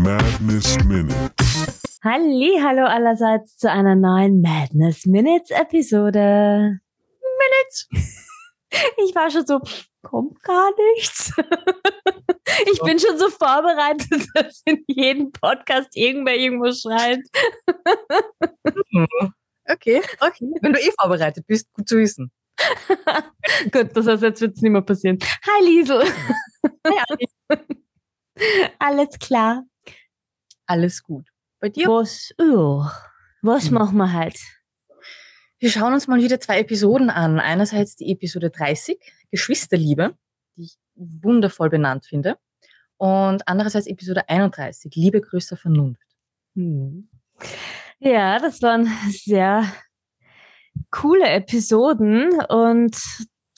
Madness Minutes. Halli, hallo allerseits zu einer neuen Madness Minutes Episode. Minutes. Ich war schon so, kommt gar nichts. Ich bin schon so vorbereitet, dass in jedem Podcast irgendwer irgendwo schreit. Okay, okay. Wenn du eh vorbereitet bist, gut zu wissen. Gut, das heißt, jetzt wird es nicht mehr passieren. Hi Liesel. Alles klar. Alles gut. Bei dir? Was, oh, was Hm. machen wir halt? Wir schauen uns mal wieder zwei Episoden an. Einerseits die Episode 30, Geschwisterliebe, die ich wundervoll benannt finde. Und andererseits Episode 31, Liebe größter Vernunft. Hm. Ja, das waren sehr coole Episoden und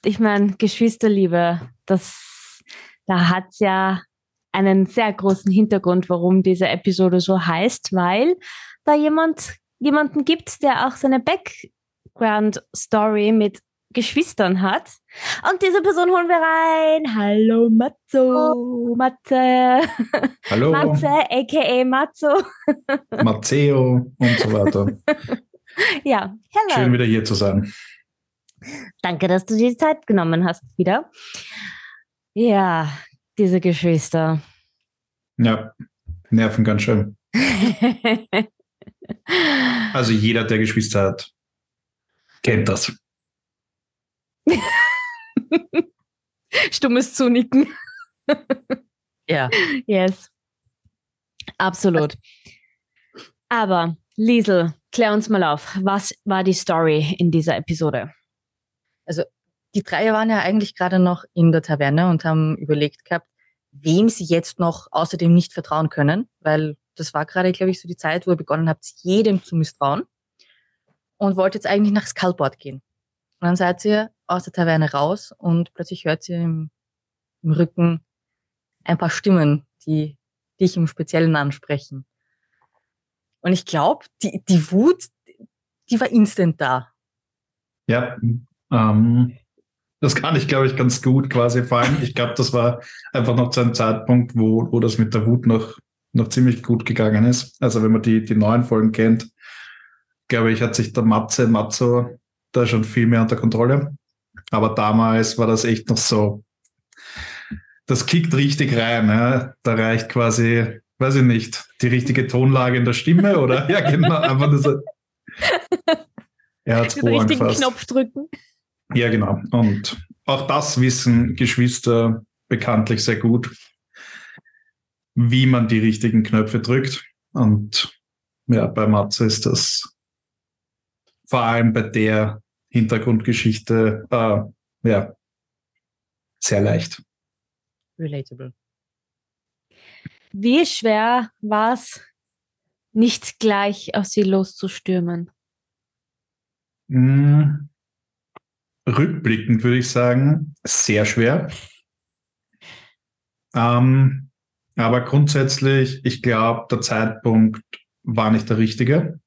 ich meine, Geschwisterliebe, das, da hat's ja einen sehr großen Hintergrund, warum diese Episode so heißt, weil da jemand, jemanden gibt, der auch seine Background-Story mit Geschwistern hat. Und diese Person holen wir rein. Hallo Matzo, Matze, Hallo, Matze, aka Matzo. Matteo und so weiter. Ja, hello. Schön wieder hier zu sein. Danke, dass du dir die Zeit genommen hast wieder. Ja, diese Geschwister. Ja, nerven ganz schön. Also jeder, der Geschwister hat, kennt das. Stummes Zunicken. Ja. Yes. Absolut. Aber, Liesel, klär uns mal auf. Was war die Story in dieser Episode? Die drei waren ja eigentlich gerade noch in der Taverne und haben überlegt gehabt, wem sie jetzt noch außerdem nicht vertrauen können, weil das war gerade, glaube ich, so die Zeit, wo ihr begonnen habt, jedem zu misstrauen und wollt jetzt eigentlich nach Skullboard gehen. Und dann seid ihr aus der Taverne raus und plötzlich hört ihr im, im Rücken ein paar Stimmen, die dich im Speziellen ansprechen. Und ich glaube, die, die Wut, die war instant da. Ja, ähm, das kann ich, glaube ich, ganz gut quasi fallen. Ich glaube, das war einfach noch zu einem Zeitpunkt, wo, wo das mit der Wut noch, noch ziemlich gut gegangen ist. Also wenn man die, die neuen Folgen kennt, glaube ich, hat sich der Matze Matzo da schon viel mehr unter Kontrolle. Aber damals war das echt noch so, das kickt richtig rein. Ja? Da reicht quasi, weiß ich nicht, die richtige Tonlage in der Stimme oder ja, genau, einfach nur so. Er hat's Den richtigen. Knopf drücken. Ja, genau. Und auch das wissen Geschwister bekanntlich sehr gut, wie man die richtigen Knöpfe drückt. Und ja, bei Matze ist das vor allem bei der Hintergrundgeschichte äh, ja, sehr leicht. Relatable. Wie schwer war es, nicht gleich auf sie loszustürmen? Mm, Rückblickend würde ich sagen, sehr schwer. Ähm, aber grundsätzlich, ich glaube, der Zeitpunkt war nicht der richtige,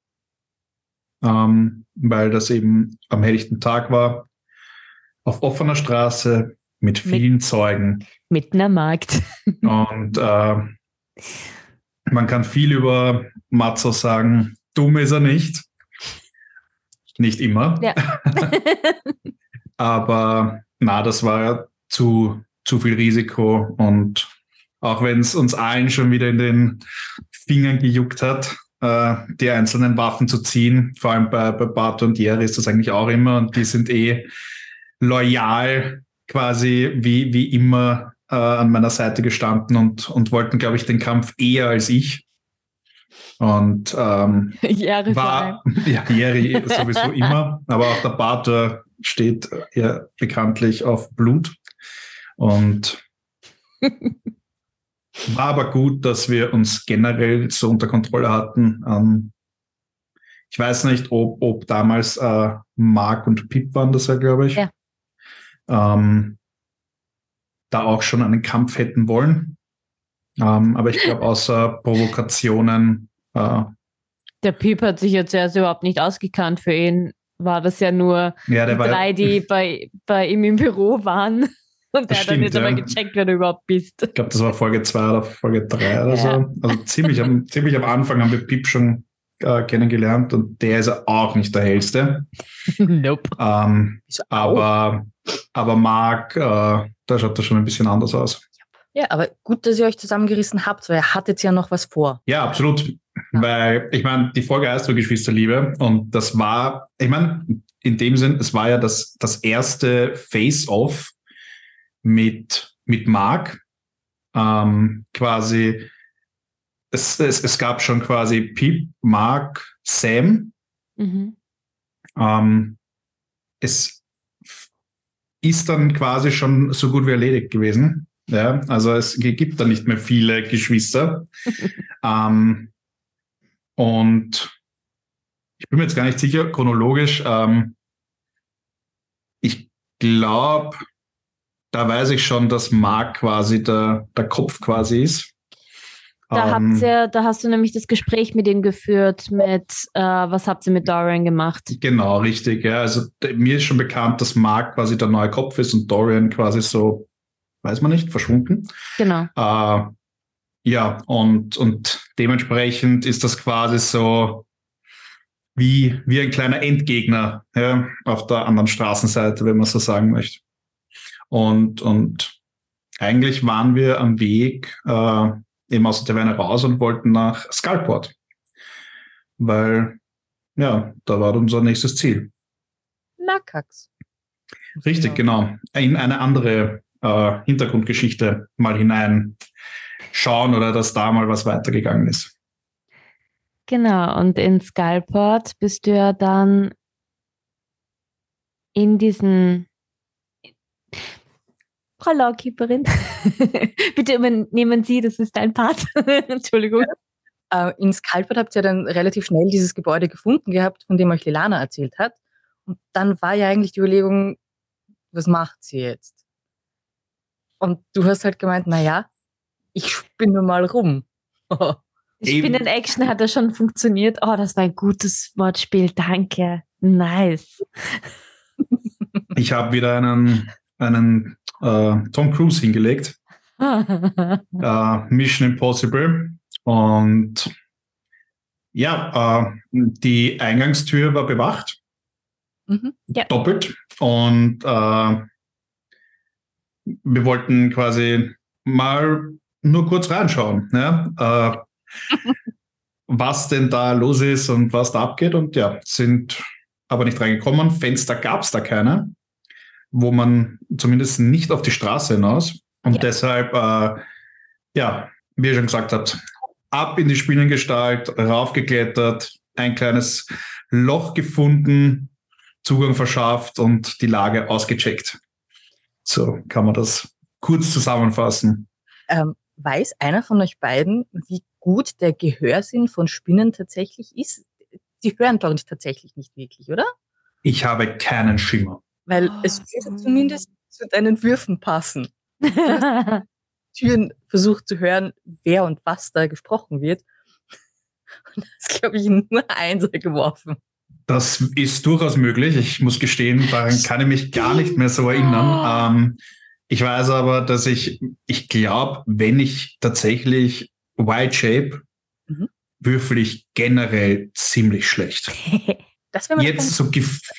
ähm, weil das eben am helllichten Tag war, auf offener Straße mit vielen Zeugen. Mitten am Markt. Und äh, man kann viel über Matzo sagen. Dumm ist er nicht. Nicht immer. Ja. Aber na, das war zu, zu viel Risiko. Und auch wenn es uns allen schon wieder in den Fingern gejuckt hat, äh, die einzelnen Waffen zu ziehen, vor allem bei, bei Bart und Jerry ist das eigentlich auch immer. Und die sind eh loyal quasi wie, wie immer äh, an meiner Seite gestanden und, und wollten, glaube ich, den Kampf eher als ich. Und ähm, allem. war ja, Jerry sowieso immer, aber auch der Bart äh, steht ja bekanntlich auf Blut. Und war aber gut, dass wir uns generell so unter Kontrolle hatten. Ähm, ich weiß nicht, ob, ob damals äh, Mark und Pip waren das ja, glaube ich. Ja. Ähm, da auch schon einen Kampf hätten wollen. Ähm, aber ich glaube, außer Provokationen äh, Der Piep hat sich jetzt erst überhaupt nicht ausgekannt. Für ihn war das ja nur ja, die drei, die bei, bei ihm im Büro waren. Und der hat dann nicht stimmt, einmal ja. gecheckt, wer du überhaupt bist. Ich glaube, das war Folge 2 oder Folge 3 oder Ja. so. Also ziemlich am, ziemlich am Anfang haben wir Pip schon äh, kennengelernt und der ist ja auch nicht der hellste. nope. Ähm, aber, aber Marc, äh, da schaut das schon ein bisschen anders aus. Ja, aber gut, dass ihr euch zusammengerissen habt, weil ihr hattet ja noch was vor. Ja, absolut. Weil, ich meine, die Folge heißt so Geschwisterliebe und das war, ich meine, in dem Sinn, es war ja das, das erste Face-Off mit, mit Marc. Ähm, quasi, es, es, es gab schon quasi Pip, Marc, Sam. Mhm. Ähm, es ist dann quasi schon so gut wie erledigt gewesen. Ja, also es gibt da nicht mehr viele Geschwister. ähm, und ich bin mir jetzt gar nicht sicher, chronologisch. Ähm, ich glaube, da weiß ich schon, dass Mark quasi der, der Kopf quasi ist. Da, Ähm, habt ihr, da hast du nämlich das Gespräch mit ihm geführt, mit äh, was habt ihr mit Dorian gemacht? Genau, richtig. Ja. Also mir ist schon bekannt, dass Mark quasi der neue Kopf ist und Dorian quasi so, weiß man nicht, verschwunden. Genau. Äh, ja, und, und dementsprechend ist das quasi so wie, wie ein kleiner Endgegner ja, auf der anderen Straßenseite, wenn man so sagen möchte. Und, und eigentlich waren wir am Weg äh, eben aus der Taverne raus und wollten nach Skullport. Weil, ja, da war unser nächstes Ziel. Na, Kax. Richtig, genau. In eine andere äh, Hintergrundgeschichte mal hinein schauen oder dass da mal was weitergegangen ist. Genau. Und in Skullport bist du ja dann in diesen Frau Lawkeeperin. Bitte übernehmen Sie, das ist dein Part. Entschuldigung. Äh, in Skalpert habt ihr dann relativ schnell dieses Gebäude gefunden gehabt, von dem euch Lilana erzählt hat. Und dann war ja eigentlich die Überlegung, was macht sie jetzt? Und du hast halt gemeint, na ja, ich spinne mal rum. Eben. Spin in Action hat das schon funktioniert. Oh, das war ein gutes Wortspiel. Danke. Nice. Ich habe wieder einen, einen äh, Tom Cruise hingelegt, äh, Mission Impossible. Und ja, äh, die Eingangstür war bewacht. Mhm. doppelt. Und äh, wir wollten quasi mal nur kurz reinschauen, ja, äh, was denn da los ist und was da abgeht. Und ja, sind aber nicht reingekommen. Fenster gab es da keine, wo man zumindest nicht auf die Straße hinaus. Und Ja. deshalb, äh, ja, wie ihr schon gesagt habt, ab in die Spinnengestalt, raufgeklettert, ein kleines Loch gefunden, Zugang verschafft und die Lage ausgecheckt. So kann man das kurz zusammenfassen. Ähm, weiß einer von euch beiden, wie gut der Gehörsinn von Spinnen tatsächlich ist? Die hören doch nicht tatsächlich nicht wirklich, oder? Ich habe keinen Schimmer. Weil Oh. es würde zumindest zu deinen Würfen passen. Türen versucht zu hören, wer und was da gesprochen wird. Und das glaube ich nur Einser geworfen. Das ist durchaus möglich. Ich muss gestehen, daran kann ich mich gar nicht mehr so erinnern. Ähm, ich weiß aber, dass ich, ich glaube, wenn ich tatsächlich Wild Shape Mhm. würfel ich generell ziemlich schlecht. Das wäre Jetzt so,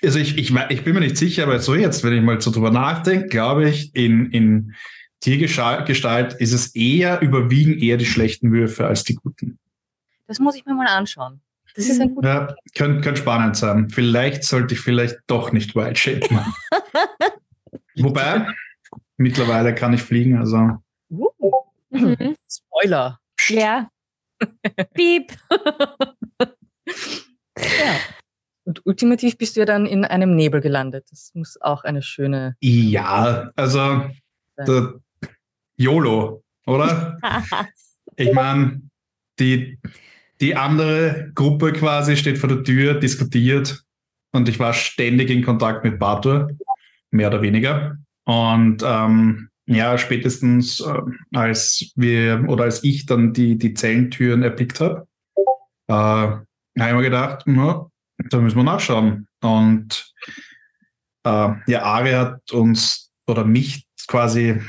also ich, ich, ich bin mir nicht sicher, aber so jetzt, wenn ich mal so drüber nachdenke, glaube ich, in, in Tiergestalt ist es eher, überwiegen eher die schlechten Würfe als die guten. Das muss ich mir mal anschauen. Das ist ein guter. Ja, könnte könnt spannend sein. Vielleicht sollte ich vielleicht doch nicht Wild Shape machen. Wobei, mittlerweile kann ich fliegen, also Uh, Mhm. Spoiler. Ja. Piep. Ja. Und ultimativ bist du ja dann in einem Nebel gelandet. Das muss auch eine schöne. ja, also der YOLO, oder? Ich meine, die, die andere Gruppe quasi steht vor der Tür, diskutiert und ich war ständig in Kontakt mit Batur, mehr oder weniger. Und ähm, ja, spätestens äh, als wir oder als ich dann die, die Zellentüren erblickt habe, äh, habe ich mir gedacht, na, da müssen wir nachschauen. Und äh, ja, Ari hat uns oder mich quasi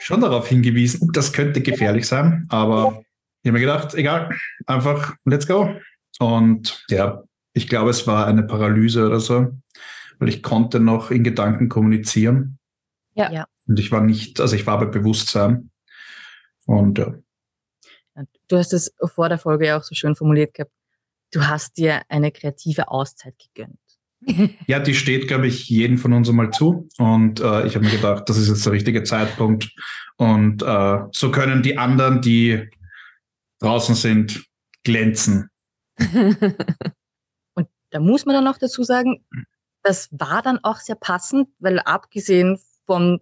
schon darauf hingewiesen, "Uh, das könnte gefährlich sein, aber ich habe mir gedacht, egal, einfach let's go. Und ja, ich glaube, es war eine Paralyse oder so, weil ich konnte noch in Gedanken kommunizieren. Ja. Ja. Und ich war nicht, also ich war bei Bewusstsein. Und ja, Du hast es vor der Folge ja auch so schön formuliert gehabt. Du hast dir eine kreative Auszeit gegönnt. Ja, die steht, glaube ich, jedem von uns einmal zu. Und äh, ich habe mir gedacht, das ist jetzt der richtige Zeitpunkt. Und äh, so können die anderen, die draußen sind, glänzen. Und da muss man dann auch dazu sagen, das war dann auch sehr passend, weil abgesehen von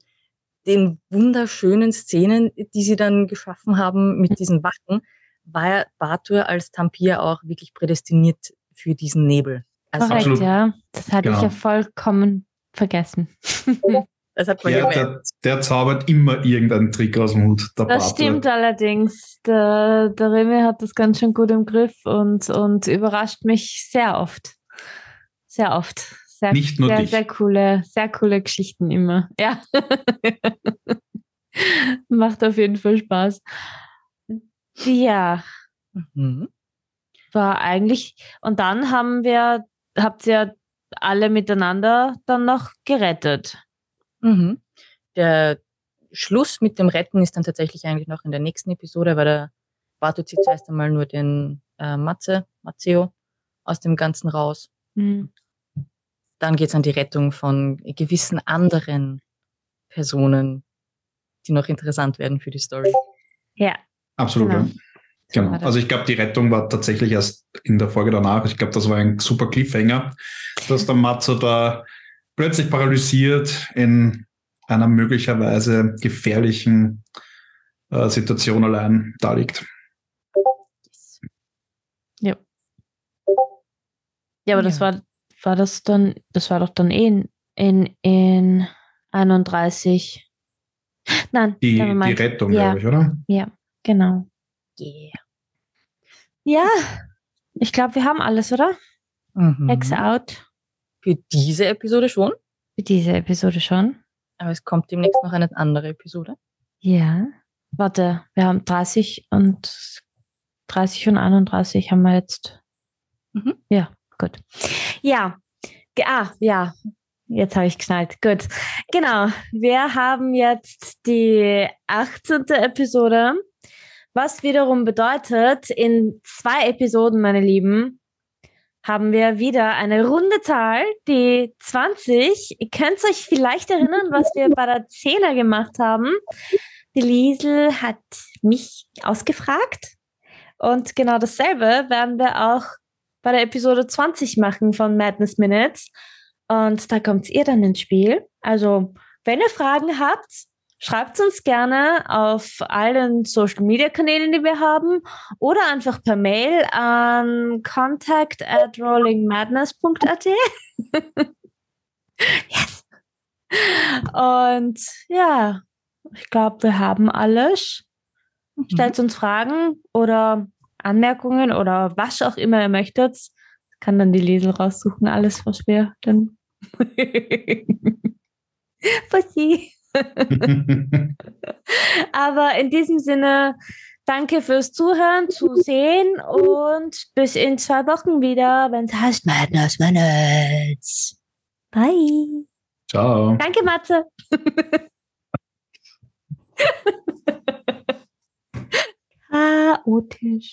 den wunderschönen Szenen, die sie dann geschaffen haben mit diesen Wachen, war ja Batur als Tampir auch wirklich prädestiniert für diesen Nebel. Also Korrekt, Absolut. ja. Das hatte ich Genau. ja vollkommen vergessen. das hat man Ja, der, der zaubert immer irgendeinen Trick aus dem Hut. Der Das Bartel. stimmt allerdings. Der, der Remy hat das ganz schön gut im Griff und, und überrascht mich sehr oft. Sehr oft. Sehr, Nicht nur sehr, dich. sehr coole, sehr coole Geschichten immer. Ja. Macht auf jeden Fall Spaß. Ja, Mhm. war eigentlich. Und dann haben wir, habt ihr alle miteinander dann noch gerettet. Mhm. Der Schluss mit dem Retten ist dann tatsächlich eigentlich noch in der nächsten Episode, weil der Bato zieht zuerst einmal nur den äh, Matze, Matteo aus dem Ganzen raus. Mhm. Dann geht es an die Rettung von gewissen anderen Personen, die noch interessant werden für die Story. Ja, Absolut, Genau. ja. Genau. Also ich glaube, die Rettung war tatsächlich erst in der Folge danach. Ich glaube, das war ein super Cliffhanger, dass der Matzo da plötzlich paralysiert in einer möglicherweise gefährlichen äh, Situation allein da liegt. Ja, aber das Ja. war, war das dann, das war doch dann eh in, in, in 31. Nein, Die, die. Rettung, Ja. glaube ich, oder? Ja, genau. Yeah. Ja, ich glaube, wir haben alles, oder? Mhm. Hex out. Für diese Episode schon, Für diese Episode schon. aber es kommt demnächst noch eine andere Episode. Ja. Warte, wir haben 30 und 30 und 31 haben wir jetzt. Mhm. Ja, gut. Ja. Ah, ja. Jetzt habe ich geschnallt. Gut. Genau. Wir haben jetzt die 18. Episode, was wiederum bedeutet, in zwei Episoden, meine Lieben, haben wir wieder eine runde Zahl, die 20. Ihr könnt euch vielleicht erinnern, was wir bei der Zehner gemacht haben. Die Liesel hat mich ausgefragt. Und genau dasselbe werden wir auch bei der Episode 20 machen von Madness Minutes. Und da kommt ihr dann ins Spiel. Also, wenn ihr Fragen habt, schreibt uns gerne auf allen Social Media Kanälen, die wir haben, oder einfach per Mail an contact at rollingmadness.at. yes! Und ja, ich glaube, wir haben alles. Mhm. Stellt uns Fragen oder Anmerkungen oder was auch immer ihr möchtet. Kann dann die Lesel raussuchen, alles, was wir dann. Pussy. Aber in diesem Sinne, danke fürs Zuhören, Zusehen und bis in zwei Wochen wieder, wenn es heißt Madness Minutes. Bye. Ciao. Danke, Matze. Chaotisch.